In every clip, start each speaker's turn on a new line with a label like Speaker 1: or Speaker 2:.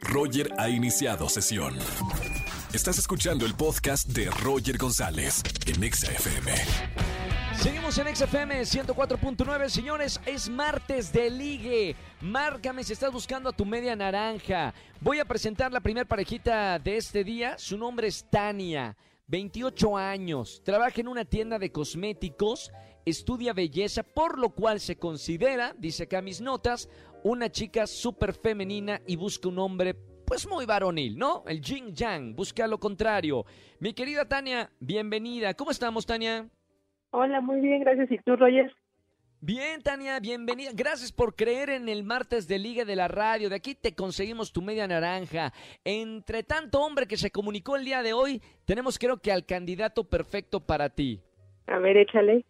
Speaker 1: Roger ha iniciado sesión. Estás escuchando el podcast de Roger González en Exa FM.
Speaker 2: Seguimos en XFM 104.9, señores, es martes de ligue. Márcame si estás buscando a tu media naranja. Voy a presentar la primer parejita de este día. Su nombre es Tania, 28 años, trabaja en una tienda de cosméticos, estudia belleza, por lo cual se considera, dice acá mis notas, una chica súper femenina y busca un hombre pues muy varonil, ¿no? El Jing Yang, busca lo contrario. Mi querida Tania, bienvenida. ¿Cómo estamos, Tania?
Speaker 3: Hola, muy bien, gracias. ¿Y tú, Roger?
Speaker 2: Bien, Tania, bienvenida. Gracias por creer en el martes de Liga de la Radio. De aquí te conseguimos tu media naranja. Entre tanto hombre que se comunicó el día de hoy, tenemos creo que al candidato perfecto para ti.
Speaker 3: A ver, échale.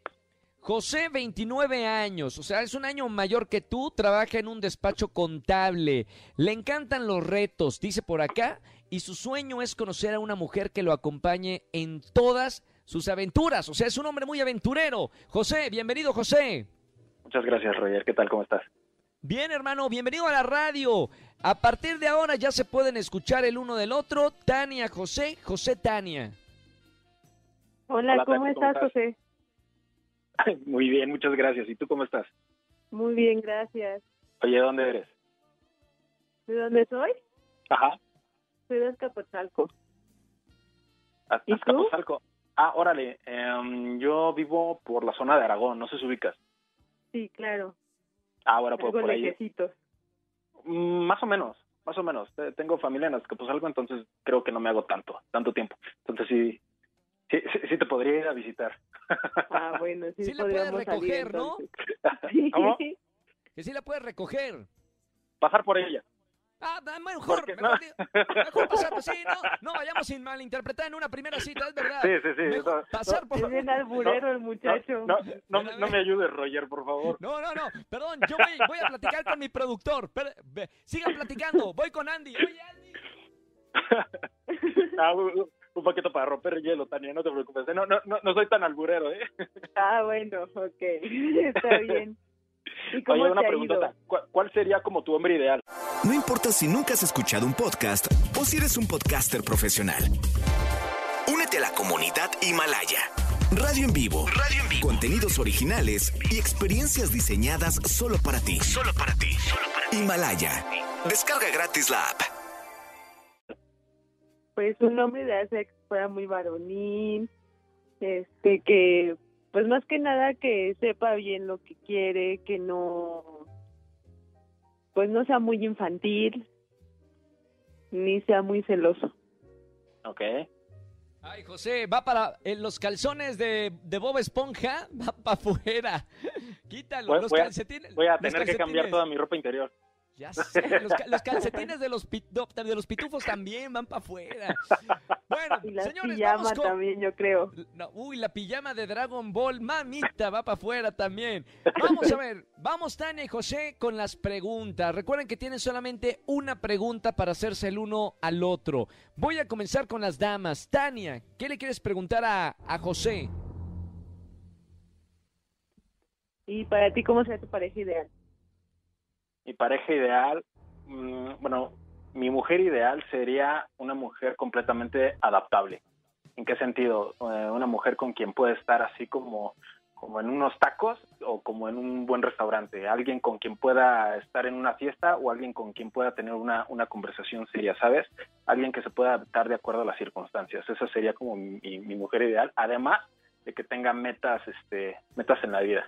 Speaker 2: José, 29 años, o sea, es un año mayor que tú, trabaja en un despacho contable, le encantan los retos, dice por acá, y su sueño es conocer a una mujer que lo acompañe en todas sus aventuras, o sea, es un hombre muy aventurero. José, bienvenido José.
Speaker 4: Muchas gracias, Roger. ¿Qué tal? ¿Cómo estás?
Speaker 2: Bien, hermano, bienvenido a la radio. A partir de ahora ya se pueden escuchar el uno del otro. Tania, José, José, Tania.
Speaker 3: Hola,
Speaker 4: Hola,
Speaker 3: ¿cómo
Speaker 4: Tati, ¿cómo
Speaker 3: estás,
Speaker 4: estás?
Speaker 3: José?
Speaker 4: Muy bien, muchas gracias. ¿Y tú cómo estás?
Speaker 3: Muy bien, gracias.
Speaker 4: Oye, ¿de dónde eres?
Speaker 3: ¿De dónde soy?
Speaker 4: Ajá.
Speaker 3: Soy de Azcapotzalco.
Speaker 4: Az-
Speaker 3: ¿Y tú?
Speaker 4: Azcapotzalco. Ah, órale. em, yo vivo por la zona de Aragón, no sé si ubicas.
Speaker 3: Sí, claro.
Speaker 4: Ah, ahora por,
Speaker 3: Algo
Speaker 4: por ahí. Mm, más o menos, más o menos. Te- Tengo familia en Azcapotzalco, entonces creo que no me hago tanto, tanto tiempo. Entonces sí, sí, sí, sí te podría ir a visitar.
Speaker 3: Ah, bueno, sí,
Speaker 2: Sí la puedes
Speaker 3: salir,
Speaker 2: recoger, ¿no?
Speaker 4: ¿Cómo?
Speaker 2: Que sí la puedes recoger.
Speaker 4: Pasar por ella.
Speaker 2: Ah, mejor,
Speaker 4: Porque-
Speaker 2: mejor,
Speaker 4: no.
Speaker 2: mejor pasar, sí, no, no vayamos sin malinterpretar en una primera cita, es verdad.
Speaker 4: Sí, sí, sí.
Speaker 2: Mejor
Speaker 4: no,
Speaker 2: pasar
Speaker 3: Es
Speaker 2: por...
Speaker 3: bien alburero el
Speaker 4: no,
Speaker 3: muchacho.
Speaker 4: no, no, no me ayudes, Roger, por favor.
Speaker 2: No, no, no, perdón, yo voy, voy a platicar con mi productor. Pero, ve, sigan platicando, voy con Andy. Oye, Andy.
Speaker 4: Un, poquito para romper el hielo, Tania, no te preocupes. No, no, no, no soy tan alburero, ¿eh?
Speaker 3: Ah, bueno, ok. Está bien. ¿Y cómo
Speaker 4: Oye, una? ¿Cuál, cuál sería como tu hombre ideal?
Speaker 1: No importa si nunca has escuchado un podcast o si eres un podcaster profesional. Únete a la comunidad Himalaya. Radio en vivo. Radio en vivo. Contenidos originales y experiencias diseñadas solo para ti. Solo para ti. Himalaya. Descarga gratis la app.
Speaker 3: Pues un hombre de hace que fuera muy varonil, este, que, pues más que nada que sepa bien lo que quiere, que no, pues no sea muy infantil, ni sea muy celoso.
Speaker 4: Ok.
Speaker 2: Ay, José, va para eh, los calzones de, de Bob Esponja, va para afuera. Quítalo,
Speaker 4: Voy,
Speaker 2: los
Speaker 4: voy a,
Speaker 2: calcetines.
Speaker 4: voy a tener que cambiar toda mi ropa interior.
Speaker 2: Ya sé, los, ca- los calcetines de los, pi- no, de los pitufos también van para afuera. Bueno,
Speaker 3: Y la
Speaker 2: señores,
Speaker 3: pijama
Speaker 2: vamos con...
Speaker 3: también, yo creo.
Speaker 2: No, uy, la pijama de Dragon Ball, mamita, va para afuera también. Vamos a ver, vamos Tania y José con las preguntas. Recuerden que tienen solamente una pregunta para hacerse el uno al otro. Voy a comenzar con las damas. Tania, ¿qué le quieres preguntar a, a José?
Speaker 3: Y para ti, ¿cómo sería tu pareja ideal?
Speaker 4: Mi pareja ideal, mm, bueno, mi mujer ideal sería una mujer completamente adaptable. ¿En qué sentido? Eh, una mujer con quien puede estar así como, como en unos tacos o como en un buen restaurante. Alguien con quien pueda estar en una fiesta o alguien con quien pueda tener una, una conversación seria, ¿sabes? Alguien que se pueda adaptar de acuerdo a las circunstancias. Esa sería como mi, mi mujer ideal. Además de que tenga metas, este, metas en la vida.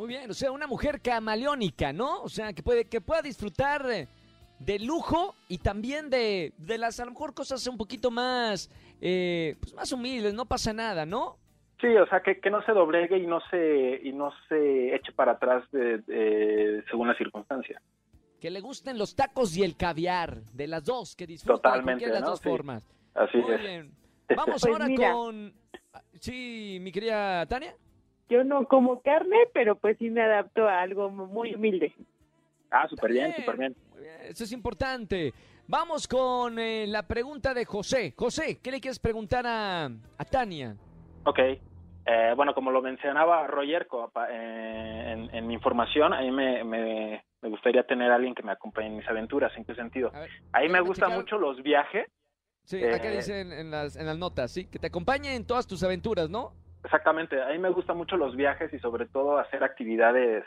Speaker 2: Muy bien, o sea, una mujer camaleónica, ¿no? O sea, que, puede, que pueda disfrutar eh, de lujo y también de, de las, a lo mejor, cosas un poquito más, eh, pues más humildes, no pasa nada, ¿no?
Speaker 4: Sí, o sea, que, que no se doblegue y no se, y no se eche para atrás de, de- según la circunstancia.
Speaker 2: Que le gusten los tacos y el caviar, de las dos, que disfruten de
Speaker 4: Totalmente,
Speaker 2: cualquiera de las
Speaker 4: ¿no?
Speaker 2: dos
Speaker 4: Sí.
Speaker 2: formas.
Speaker 4: Así
Speaker 2: Muy
Speaker 4: es.
Speaker 2: bien. Vamos
Speaker 3: Pues
Speaker 2: ahora
Speaker 3: mira.
Speaker 2: con... Sí, mi querida Tania.
Speaker 3: Yo no como carne, pero pues sí me adapto a algo muy humilde.
Speaker 4: Ah, súper bien, súper bien.
Speaker 2: Eso es importante. Vamos con eh, la pregunta de José. José, ¿qué le quieres preguntar a, a Tania?
Speaker 4: Ok. Eh, bueno, como lo mencionaba Roger eh, en, en mi información, a mí me, me, me gustaría tener a alguien que me acompañe en mis aventuras. ¿En qué sentido?
Speaker 2: A ver,
Speaker 4: Ahí me
Speaker 2: ¿puedes
Speaker 4: gustan mucho los viajes.
Speaker 2: Sí, acá
Speaker 4: Eh,
Speaker 2: dice en, en las, en las notas, sí, que te acompañe en todas tus aventuras, ¿no?
Speaker 4: Exactamente, a mí me gustan mucho los viajes y sobre todo hacer actividades,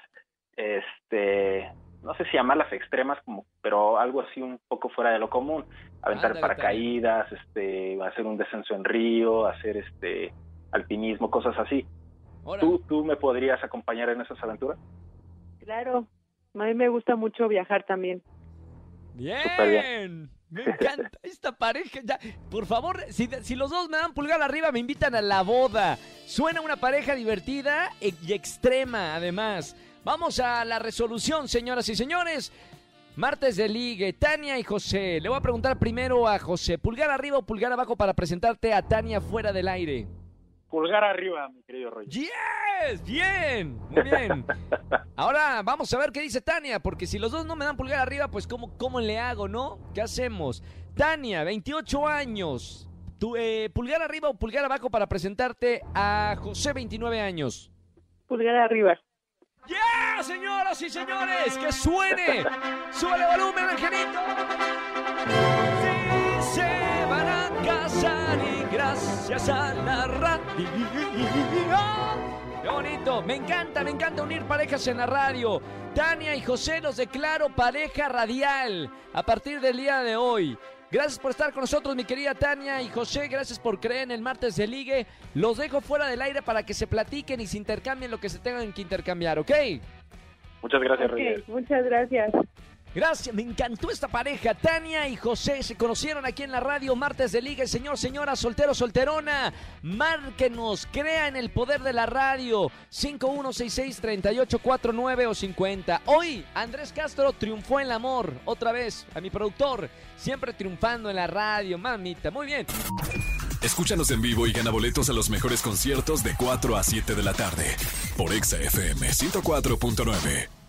Speaker 4: este, no sé si llamarlas extremas, como, pero algo así un poco fuera de lo común. Aventar
Speaker 2: Ándale,
Speaker 4: paracaídas, este, hacer un descenso en río, hacer este alpinismo, cosas así. ¿Tú, ¿Tú me podrías acompañar en esas aventuras?
Speaker 3: Claro, a mí me gusta mucho viajar también.
Speaker 2: bien,
Speaker 4: súper bien.
Speaker 2: Me encanta esta pareja. Por favor, si, si los dos me dan pulgar arriba, me invitan a la boda. Suena una pareja divertida e- y extrema, además. Vamos a la resolución, señoras y señores. Martes de Ligue, Tania y José. Le voy a preguntar primero a José, ¿pulgar arriba o pulgar abajo para presentarte a Tania fuera del aire?
Speaker 4: Pulgar arriba, mi querido Roger.
Speaker 2: ¡Yes! ¡Bien! Muy bien. Ahora vamos a ver qué dice Tania, porque si los dos no me dan pulgar arriba, pues ¿cómo, cómo le hago, no? ¿Qué hacemos? Tania, 28 años. Tu, eh, ¿Pulgar arriba o pulgar abajo para presentarte a José, 29 años?
Speaker 3: Pulgar arriba.
Speaker 2: ¡Yeah, señoras y señores! ¡Que suene! ¡Súbale volumen, Angelito! Sí, se van a casar y gracias a la radio. ¡Qué bonito! Me encanta, me encanta unir parejas en la radio. Tania y José los declaro pareja radial a partir del día de hoy. Gracias por estar con nosotros, mi querida Tania y José. Gracias por creer en el martes de ligue. Los dejo fuera del aire para que se platiquen y se intercambien lo que se tengan que intercambiar, ¿ok?
Speaker 4: Muchas gracias,
Speaker 3: Ok,
Speaker 4: Roger.
Speaker 3: muchas gracias.
Speaker 2: Gracias, me encantó esta pareja. Tania y José se conocieron aquí en la radio Martes de Liga. Señor, señora, soltero, solterona, márquenos, crea en el poder de la radio. 5166-3849 o 50. Hoy, Andrés Castro triunfó en el amor. Otra vez, a mi productor, siempre triunfando en la radio. Mamita, muy bien.
Speaker 5: Escúchanos en vivo y gana boletos a los mejores conciertos de 4 a 7 de la tarde por Exa FM 104.9.